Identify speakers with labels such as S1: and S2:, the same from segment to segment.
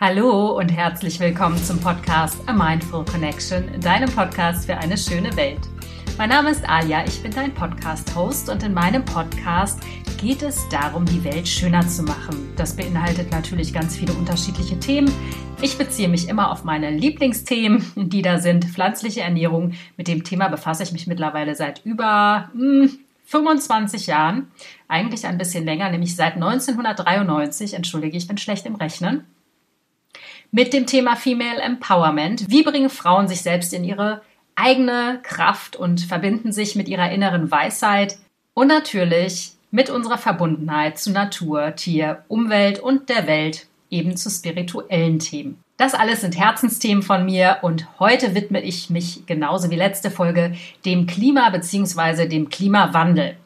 S1: Hallo und herzlich willkommen zum Podcast A Mindful Connection, deinem Podcast für eine schöne Welt. Mein Name ist Alia, ich bin dein Podcast-Host und in meinem Podcast geht es darum, die Welt schöner zu machen. Das beinhaltet natürlich ganz viele unterschiedliche Themen. Ich beziehe mich immer auf meine Lieblingsthemen, die da sind pflanzliche Ernährung. Mit dem Thema befasse ich mich mittlerweile seit über mh, hm, 25 Jahren, eigentlich ein bisschen länger, nämlich seit 1993. Entschuldige, ich bin schlecht im Rechnen mit dem Thema Female Empowerment. Wie bringen Frauen sich selbst in ihre eigene Kraft und verbinden sich mit ihrer inneren Weisheit und natürlich mit unserer Verbundenheit zu Natur, Tier, Umwelt und der Welt, eben zu spirituellen Themen. Das alles sind Herzensthemen von mir und heute widme ich mich genauso wie letzte Folge dem Klima bzw. dem Klimawandel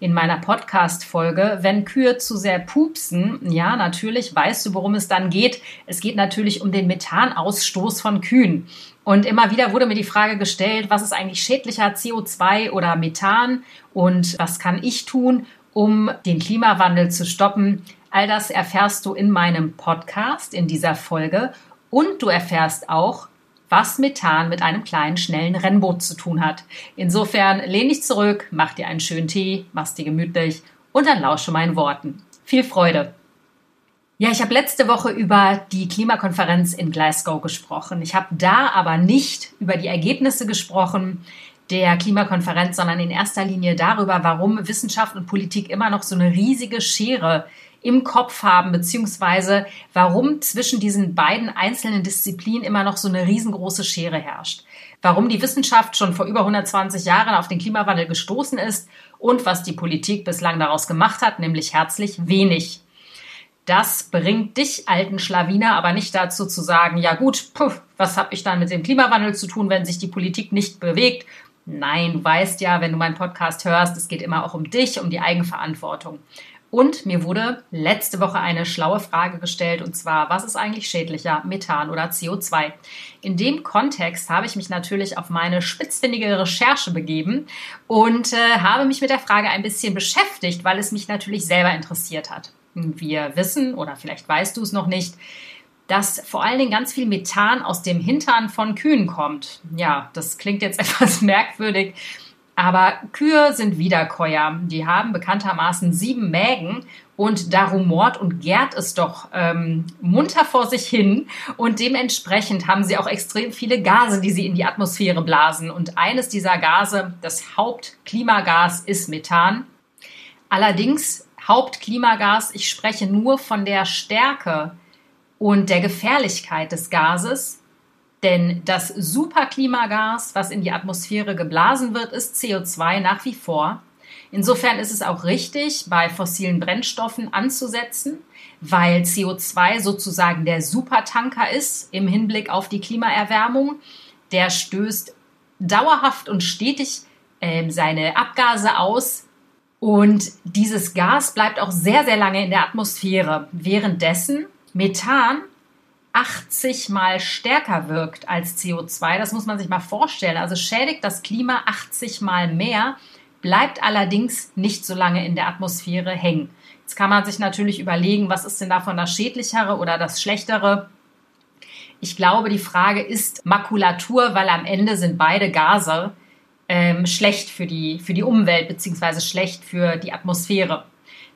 S1: in meiner Podcast-Folge, wenn Kühe zu sehr pupsen, ja, natürlich weißt du, worum es dann geht. Es geht natürlich um den Methanausstoß von Kühen. Und immer wieder wurde mir die Frage gestellt, was ist eigentlich schädlicher, CO2 oder Methan? Und was kann ich tun, um den Klimawandel zu stoppen? All das erfährst du in meinem Podcast in dieser Folge. Und du erfährst auch, was Methan mit einem kleinen, schnellen Rennboot zu tun hat. Insofern lehn dich zurück, mach dir einen schönen Tee, mach's dir gemütlich und dann lausche meinen Worten. Viel Freude! Ja, ich habe letzte Woche über die Klimakonferenz in Glasgow gesprochen. Ich habe da aber nicht über die Ergebnisse gesprochen der Klimakonferenz, sondern in erster Linie darüber, warum Wissenschaft und Politik immer noch so eine riesige Schere im Kopf haben, beziehungsweise warum zwischen diesen beiden einzelnen Disziplinen immer noch so eine riesengroße Schere herrscht. Warum die Wissenschaft schon vor über 120 Jahren auf den Klimawandel gestoßen ist und was die Politik bislang daraus gemacht hat, nämlich herzlich wenig. Das bringt dich, alten Schlawiner, aber nicht dazu zu sagen, ja gut, puff, was habe ich dann mit dem Klimawandel zu tun, wenn sich die Politik nicht bewegt? Nein, du weißt ja, wenn du meinen Podcast hörst, es geht immer auch um dich, um die Eigenverantwortung. Und mir wurde letzte Woche eine schlaue Frage gestellt, und zwar, was ist eigentlich schädlicher, Methan oder CO2? In dem Kontext habe ich mich natürlich auf meine spitzfindige Recherche begeben und äh, habe mich mit der Frage ein bisschen beschäftigt, weil es mich natürlich selber interessiert hat. Wir wissen, oder vielleicht weißt du es noch nicht, dass vor allen Dingen ganz viel Methan aus dem Hintern von Kühen kommt. Ja, das klingt jetzt etwas merkwürdig, aber Kühe sind Wiederkäuer. Die haben bekanntermaßen sieben Mägen und da rumort und gärt es doch ähm, munter vor sich hin. Und dementsprechend haben sie auch extrem viele Gase, die sie in die Atmosphäre blasen. Und eines dieser Gase, das Hauptklimagas, ist Methan. Allerdings Hauptklimagas, ich spreche nur von der Stärke und der Gefährlichkeit des Gases. Denn das Superklimagas, was in die Atmosphäre geblasen wird, ist CO2 nach wie vor. Insofern ist es auch richtig, bei fossilen Brennstoffen anzusetzen, weil CO2 sozusagen der Supertanker ist im Hinblick auf die Klimaerwärmung. Der stößt dauerhaft und stetig äh, seine Abgase aus. Und dieses Gas bleibt auch sehr, sehr lange in der Atmosphäre. Währenddessen Methan 80 mal stärker wirkt als CO2. Das muss man sich mal vorstellen. Also schädigt das Klima 80 mal mehr, bleibt allerdings nicht so lange in der Atmosphäre hängen. Jetzt kann man sich natürlich überlegen, was ist denn davon das Schädlichere oder das Schlechtere? Ich glaube, die Frage ist Makulatur, weil am Ende sind beide Gase ähm, schlecht für die, für die Umwelt beziehungsweise schlecht für die Atmosphäre.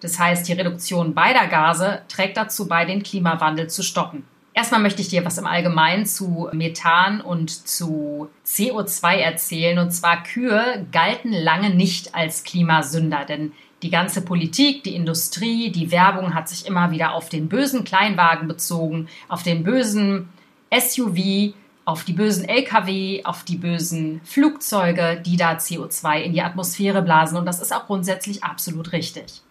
S1: Das heißt, die Reduktion beider Gase trägt dazu bei, den Klimawandel zu stoppen. Erstmal möchte ich dir was im Allgemeinen zu Methan und zu CO2 erzählen. Und zwar Kühe galten lange nicht als Klimasünder, denn die ganze Politik, die Industrie, die Werbung hat sich immer wieder auf den bösen Kleinwagen bezogen, auf den bösen SUV, auf die bösen Lkw, auf die bösen Flugzeuge, die da CO2 in die Atmosphäre blasen. Und das ist auch grundsätzlich absolut richtig.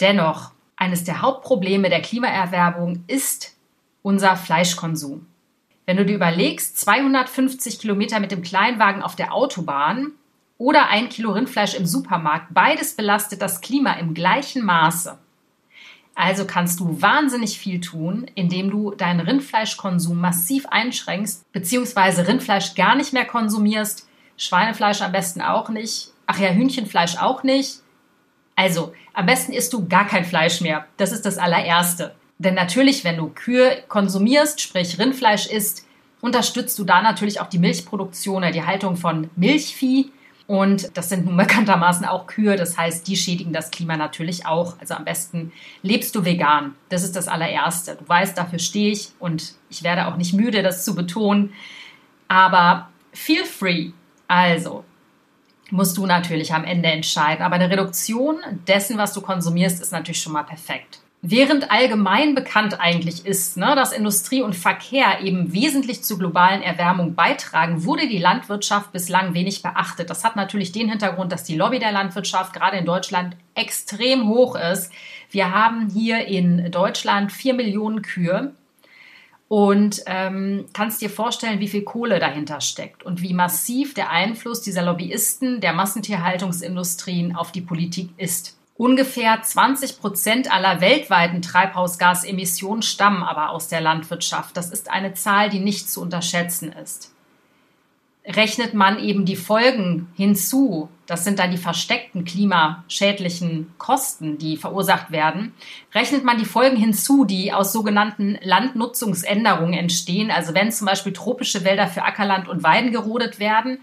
S1: Dennoch, eines der Hauptprobleme der Klimaerwerbung ist unser Fleischkonsum. Wenn du dir überlegst, 250 Kilometer mit dem Kleinwagen auf der Autobahn oder ein Kilo Rindfleisch im Supermarkt, beides belastet das Klima im gleichen Maße. Also kannst du wahnsinnig viel tun, indem du deinen Rindfleischkonsum massiv einschränkst, beziehungsweise Rindfleisch gar nicht mehr konsumierst, Schweinefleisch am besten auch nicht, ach ja, Hühnchenfleisch auch nicht. Also, am besten isst du gar kein Fleisch mehr. Das ist das allererste. Denn natürlich, wenn du Kühe konsumierst, sprich Rindfleisch isst, unterstützt du da natürlich auch die Milchproduktion oder die Haltung von Milchvieh. Und das sind nun bekanntermaßen auch Kühe. Das heißt, die schädigen das Klima natürlich auch. Also am besten lebst du vegan. Das ist das allererste. Du weißt, dafür stehe ich und ich werde auch nicht müde, das zu betonen. Aber feel free. Also musst du natürlich am Ende entscheiden. Aber eine Reduktion dessen, was du konsumierst, ist natürlich schon mal perfekt. Während allgemein bekannt eigentlich ist, ne, dass Industrie und Verkehr eben wesentlich zur globalen Erwärmung beitragen, wurde die Landwirtschaft bislang wenig beachtet. Das hat natürlich den Hintergrund, dass die Lobby der Landwirtschaft gerade in Deutschland extrem hoch ist. Wir haben hier in Deutschland vier Millionen Kühe und ähm, kannst dir vorstellen, wie viel Kohle dahinter steckt und wie massiv der Einfluss dieser Lobbyisten der Massentierhaltungsindustrien auf die Politik ist. Ungefähr 20 Prozent aller weltweiten Treibhausgasemissionen stammen aber aus der Landwirtschaft. Das ist eine Zahl, die nicht zu unterschätzen ist. Rechnet man eben die Folgen hinzu, das sind dann die versteckten klimaschädlichen Kosten, die verursacht werden, rechnet man die Folgen hinzu, die aus sogenannten Landnutzungsänderungen entstehen, also wenn zum Beispiel tropische Wälder für Ackerland und Weiden gerodet werden,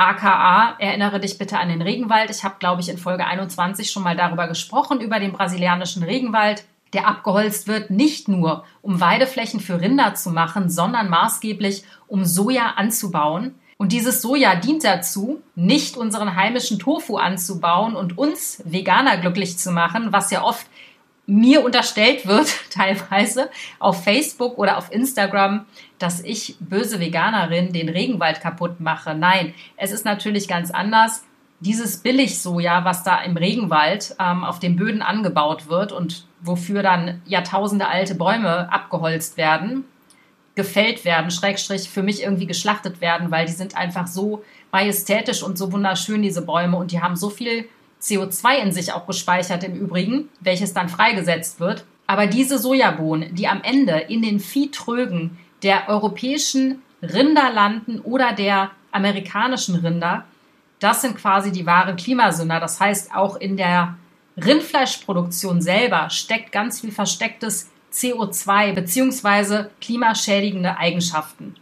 S1: AKA, erinnere dich bitte an den Regenwald. Ich habe, glaube ich, in Folge 21 schon mal darüber gesprochen, über den brasilianischen Regenwald, der abgeholzt wird, nicht nur um Weideflächen für Rinder zu machen, sondern maßgeblich um Soja anzubauen. Und dieses Soja dient dazu, nicht unseren heimischen Tofu anzubauen und uns Veganer glücklich zu machen, was ja oft mir unterstellt wird, teilweise auf Facebook oder auf Instagram, dass ich böse Veganerin den Regenwald kaputt mache. Nein, es ist natürlich ganz anders. Dieses Billigsoja, was da im Regenwald ähm, auf den Böden angebaut wird und wofür dann Jahrtausende alte Bäume abgeholzt werden, gefällt werden, Schrägstrich für mich irgendwie geschlachtet werden, weil die sind einfach so majestätisch und so wunderschön, diese Bäume, und die haben so viel CO2 in sich auch gespeichert im Übrigen, welches dann freigesetzt wird. Aber diese Sojabohnen, die am Ende in den Viehtrögen der europäischen Rinder landen oder der amerikanischen Rinder, das sind quasi die wahren Klimasünder. Das heißt, auch in der Rindfleischproduktion selber steckt ganz viel verstecktes CO2 bzw. klimaschädigende Eigenschaften.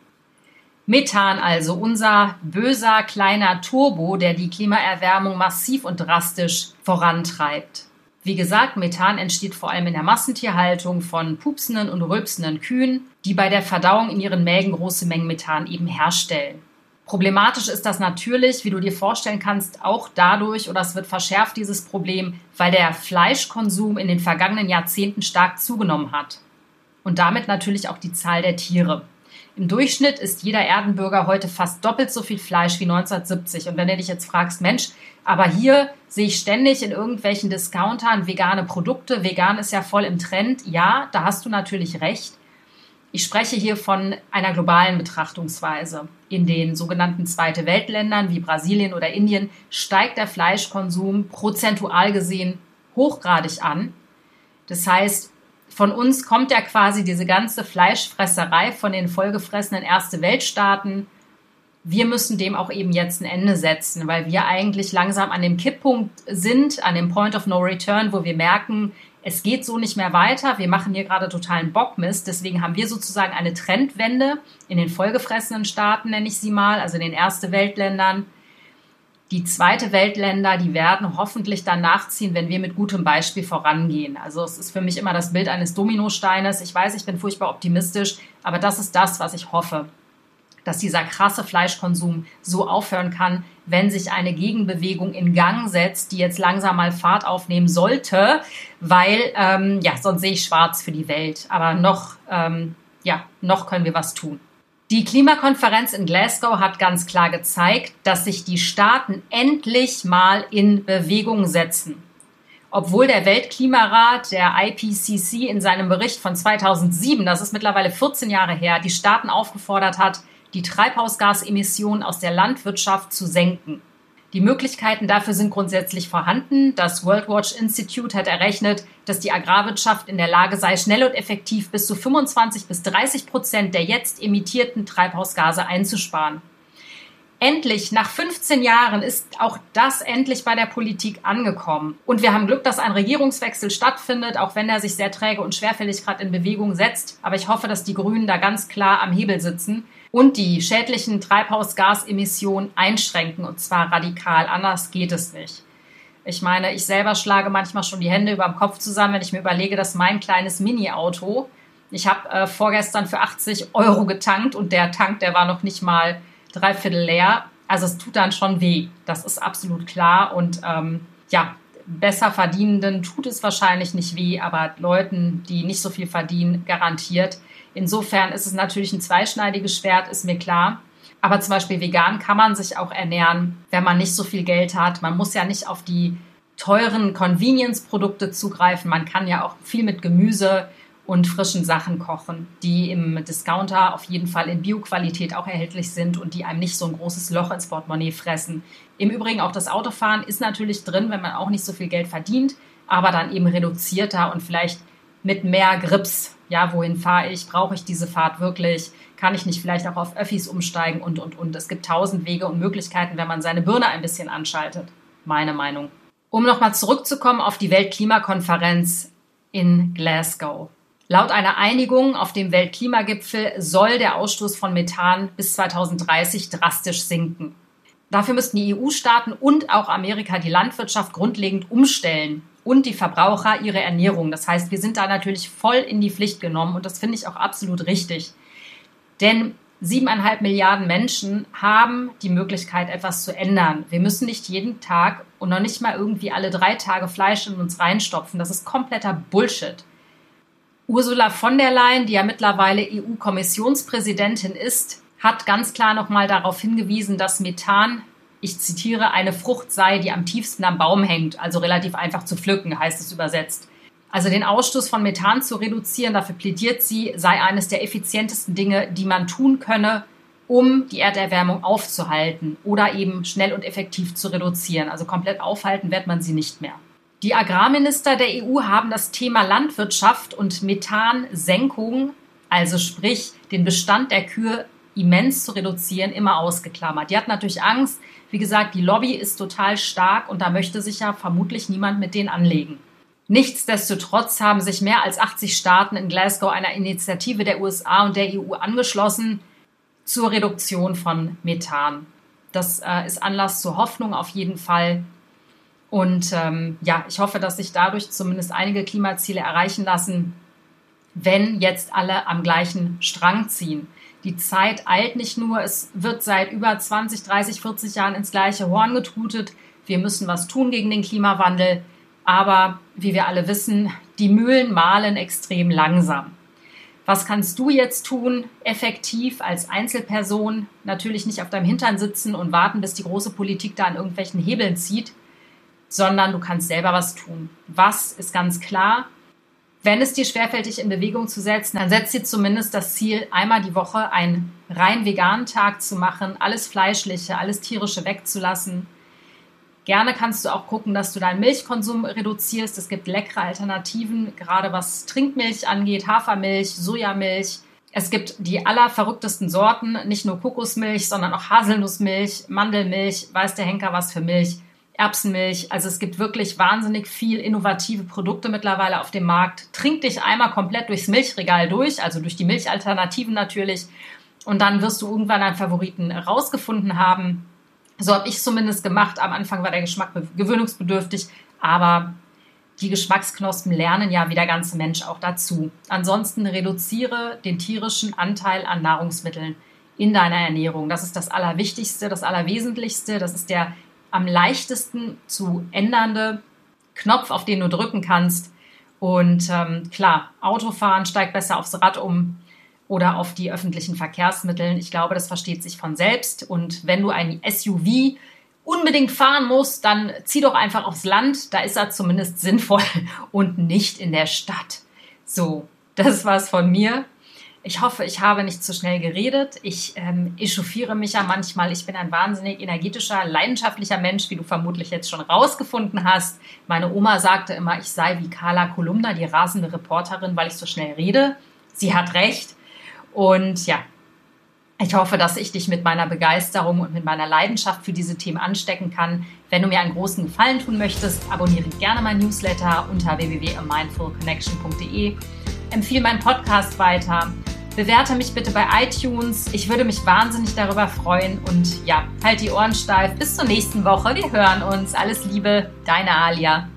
S1: Methan also, unser böser kleiner Turbo, der die Klimaerwärmung massiv und drastisch vorantreibt. Wie gesagt, Methan entsteht vor allem in der Massentierhaltung von pupsenden und rülpsenden Kühen, die bei der Verdauung in ihren Mägen große Mengen Methan eben herstellen. Problematisch ist das natürlich, wie du dir vorstellen kannst, auch dadurch, oder es wird verschärft, dieses Problem, weil der Fleischkonsum in den vergangenen Jahrzehnten stark zugenommen hat. Und damit natürlich auch die Zahl der Tiere. Im Durchschnitt isst jeder Erdenbürger heute fast doppelt so viel Fleisch wie 1970. Und wenn du dich jetzt fragst, Mensch, aber hier sehe ich ständig in irgendwelchen Discountern vegane Produkte. Vegan ist ja voll im Trend. Ja, da hast du natürlich recht. Ich spreche hier von einer globalen Betrachtungsweise. In den sogenannten Zweite Weltländern wie Brasilien oder Indien steigt der Fleischkonsum prozentual gesehen hochgradig an. Das heißt, von uns kommt ja quasi diese ganze Fleischfresserei von den vollgefressenen Erste Weltstaaten wir müssen dem auch eben jetzt ein Ende setzen, weil wir eigentlich langsam an dem Kipppunkt sind, an dem Point of No Return, wo wir merken, es geht so nicht mehr weiter. Wir machen hier gerade totalen Bockmist. Deswegen haben wir sozusagen eine Trendwende in den vollgefressenen Staaten, nenne ich sie mal, also in den erste Weltländern. Die zweite Weltländer, die werden hoffentlich dann nachziehen, wenn wir mit gutem Beispiel vorangehen. Also es ist für mich immer das Bild eines Dominosteines. Ich weiß, ich bin furchtbar optimistisch, aber das ist das, was ich hoffe dass dieser krasse Fleischkonsum so aufhören kann, wenn sich eine Gegenbewegung in Gang setzt, die jetzt langsam mal Fahrt aufnehmen sollte, weil ähm, ja sonst sehe ich schwarz für die Welt. Aber noch ähm, ja noch können wir was tun. Die Klimakonferenz in Glasgow hat ganz klar gezeigt, dass sich die Staaten endlich mal in Bewegung setzen. Obwohl der Weltklimarat, der IPCC, in seinem Bericht von 2007, das ist mittlerweile 14 Jahre her, die Staaten aufgefordert hat, die Treibhausgasemissionen aus der Landwirtschaft zu senken. Die Möglichkeiten dafür sind grundsätzlich vorhanden. Das World Watch Institute hat errechnet, dass die Agrarwirtschaft in der Lage sei, schnell und effektiv bis zu 25 bis 30 Prozent der jetzt emittierten Treibhausgase einzusparen. Endlich, nach 15 Jahren, ist auch das endlich bei der Politik angekommen. Und wir haben Glück, dass ein Regierungswechsel stattfindet, auch wenn er sich sehr träge und schwerfällig gerade in Bewegung setzt. Aber ich hoffe, dass die Grünen da ganz klar am Hebel sitzen und die schädlichen Treibhausgasemissionen einschränken, und zwar radikal. Anders geht es nicht. Ich meine, ich selber schlage manchmal schon die Hände über dem Kopf zusammen, wenn ich mir überlege, dass mein kleines Mini-Auto, ich habe äh, vorgestern für 80 Euro getankt und der Tank, der war noch nicht mal dreiviertel leer. Also es tut dann schon weh. Das ist absolut klar. Und ähm, ja, besser Verdienenden tut es wahrscheinlich nicht weh, aber Leuten, die nicht so viel verdienen, garantiert. Insofern ist es natürlich ein zweischneidiges Schwert, ist mir klar. Aber zum Beispiel vegan kann man sich auch ernähren, wenn man nicht so viel Geld hat. Man muss ja nicht auf die teuren Convenience-Produkte zugreifen. Man kann ja auch viel mit Gemüse und frischen Sachen kochen, die im Discounter auf jeden Fall in Bioqualität auch erhältlich sind und die einem nicht so ein großes Loch ins Portemonnaie fressen. Im Übrigen auch das Autofahren ist natürlich drin, wenn man auch nicht so viel Geld verdient, aber dann eben reduzierter und vielleicht mit mehr Grips. Ja, wohin fahre ich? Brauche ich diese Fahrt wirklich? Kann ich nicht vielleicht auch auf Öffis umsteigen und, und, und? Es gibt tausend Wege und Möglichkeiten, wenn man seine Birne ein bisschen anschaltet. Meine Meinung. Um nochmal zurückzukommen auf die Weltklimakonferenz in Glasgow. Laut einer Einigung auf dem Weltklimagipfel soll der Ausstoß von Methan bis 2030 drastisch sinken. Dafür müssten die EU-Staaten und auch Amerika die Landwirtschaft grundlegend umstellen und die Verbraucher ihre Ernährung. Das heißt, wir sind da natürlich voll in die Pflicht genommen und das finde ich auch absolut richtig. Denn siebeneinhalb Milliarden Menschen haben die Möglichkeit, etwas zu ändern. Wir müssen nicht jeden Tag und noch nicht mal irgendwie alle drei Tage Fleisch in uns reinstopfen. Das ist kompletter Bullshit. Ursula von der Leyen, die ja mittlerweile EU-Kommissionspräsidentin ist, hat ganz klar nochmal darauf hingewiesen, dass Methan, ich zitiere, eine Frucht sei, die am tiefsten am Baum hängt, also relativ einfach zu pflücken, heißt es übersetzt. Also den Ausstoß von Methan zu reduzieren, dafür plädiert sie, sei eines der effizientesten Dinge, die man tun könne, um die Erderwärmung aufzuhalten oder eben schnell und effektiv zu reduzieren. Also komplett aufhalten wird man sie nicht mehr. Die Agrarminister der EU haben das Thema Landwirtschaft und Methansenkung, also sprich den Bestand der Kühe immens zu reduzieren, immer ausgeklammert. Die hat natürlich Angst. Wie gesagt, die Lobby ist total stark und da möchte sich ja vermutlich niemand mit denen anlegen. Nichtsdestotrotz haben sich mehr als 80 Staaten in Glasgow einer Initiative der USA und der EU angeschlossen zur Reduktion von Methan. Das äh, ist Anlass zur Hoffnung auf jeden Fall. Und ähm, ja, ich hoffe, dass sich dadurch zumindest einige Klimaziele erreichen lassen, wenn jetzt alle am gleichen Strang ziehen. Die Zeit eilt nicht nur, es wird seit über 20, 30, 40 Jahren ins gleiche Horn getutet. Wir müssen was tun gegen den Klimawandel. Aber wie wir alle wissen, die Mühlen mahlen extrem langsam. Was kannst du jetzt tun, effektiv als Einzelperson? Natürlich nicht auf deinem Hintern sitzen und warten, bis die große Politik da an irgendwelchen Hebeln zieht sondern du kannst selber was tun. Was ist ganz klar? Wenn es dir schwerfällt, dich in Bewegung zu setzen, dann setz dir zumindest das Ziel, einmal die Woche einen rein veganen Tag zu machen, alles Fleischliche, alles Tierische wegzulassen. Gerne kannst du auch gucken, dass du deinen Milchkonsum reduzierst. Es gibt leckere Alternativen, gerade was Trinkmilch angeht, Hafermilch, Sojamilch. Es gibt die allerverrücktesten Sorten, nicht nur Kokosmilch, sondern auch Haselnussmilch, Mandelmilch, weiß der Henker was für Milch. Erbsenmilch. Also es gibt wirklich wahnsinnig viel innovative Produkte mittlerweile auf dem Markt. Trink dich einmal komplett durchs Milchregal durch, also durch die Milchalternativen natürlich. Und dann wirst du irgendwann einen Favoriten rausgefunden haben. So habe ich zumindest gemacht. Am Anfang war der Geschmack gewöhnungsbedürftig, aber die Geschmacksknospen lernen ja wie der ganze Mensch auch dazu. Ansonsten reduziere den tierischen Anteil an Nahrungsmitteln in deiner Ernährung. Das ist das Allerwichtigste, das Allerwesentlichste. Das ist der am leichtesten zu ändernde Knopf, auf den du drücken kannst. Und ähm, klar, Autofahren steigt besser aufs Rad um oder auf die öffentlichen Verkehrsmittel. Ich glaube, das versteht sich von selbst. Und wenn du ein SUV unbedingt fahren musst, dann zieh doch einfach aufs Land. Da ist er zumindest sinnvoll und nicht in der Stadt. So, das war's von mir. Ich hoffe, ich habe nicht zu schnell geredet. Ich ähm, echauffiere mich ja manchmal. Ich bin ein wahnsinnig energetischer, leidenschaftlicher Mensch, wie du vermutlich jetzt schon rausgefunden hast. Meine Oma sagte immer, ich sei wie Carla Kolumna, die rasende Reporterin, weil ich so schnell rede. Sie hat recht. Und ja, Ich hoffe, dass ich dich mit meiner Begeisterung und mit meiner Leidenschaft für diese Themen anstecken kann. Wenn du mir einen großen Gefallen tun möchtest, abonniere gerne mein Newsletter unter www.mindfulconnection.de. Empfehle meinen Podcast weiter. Bewerte mich bitte bei iTunes. Ich würde mich wahnsinnig darüber freuen. Und ja, halt die Ohren steif. Bis zur nächsten Woche. Wir hören uns. Alles Liebe, deine Alia.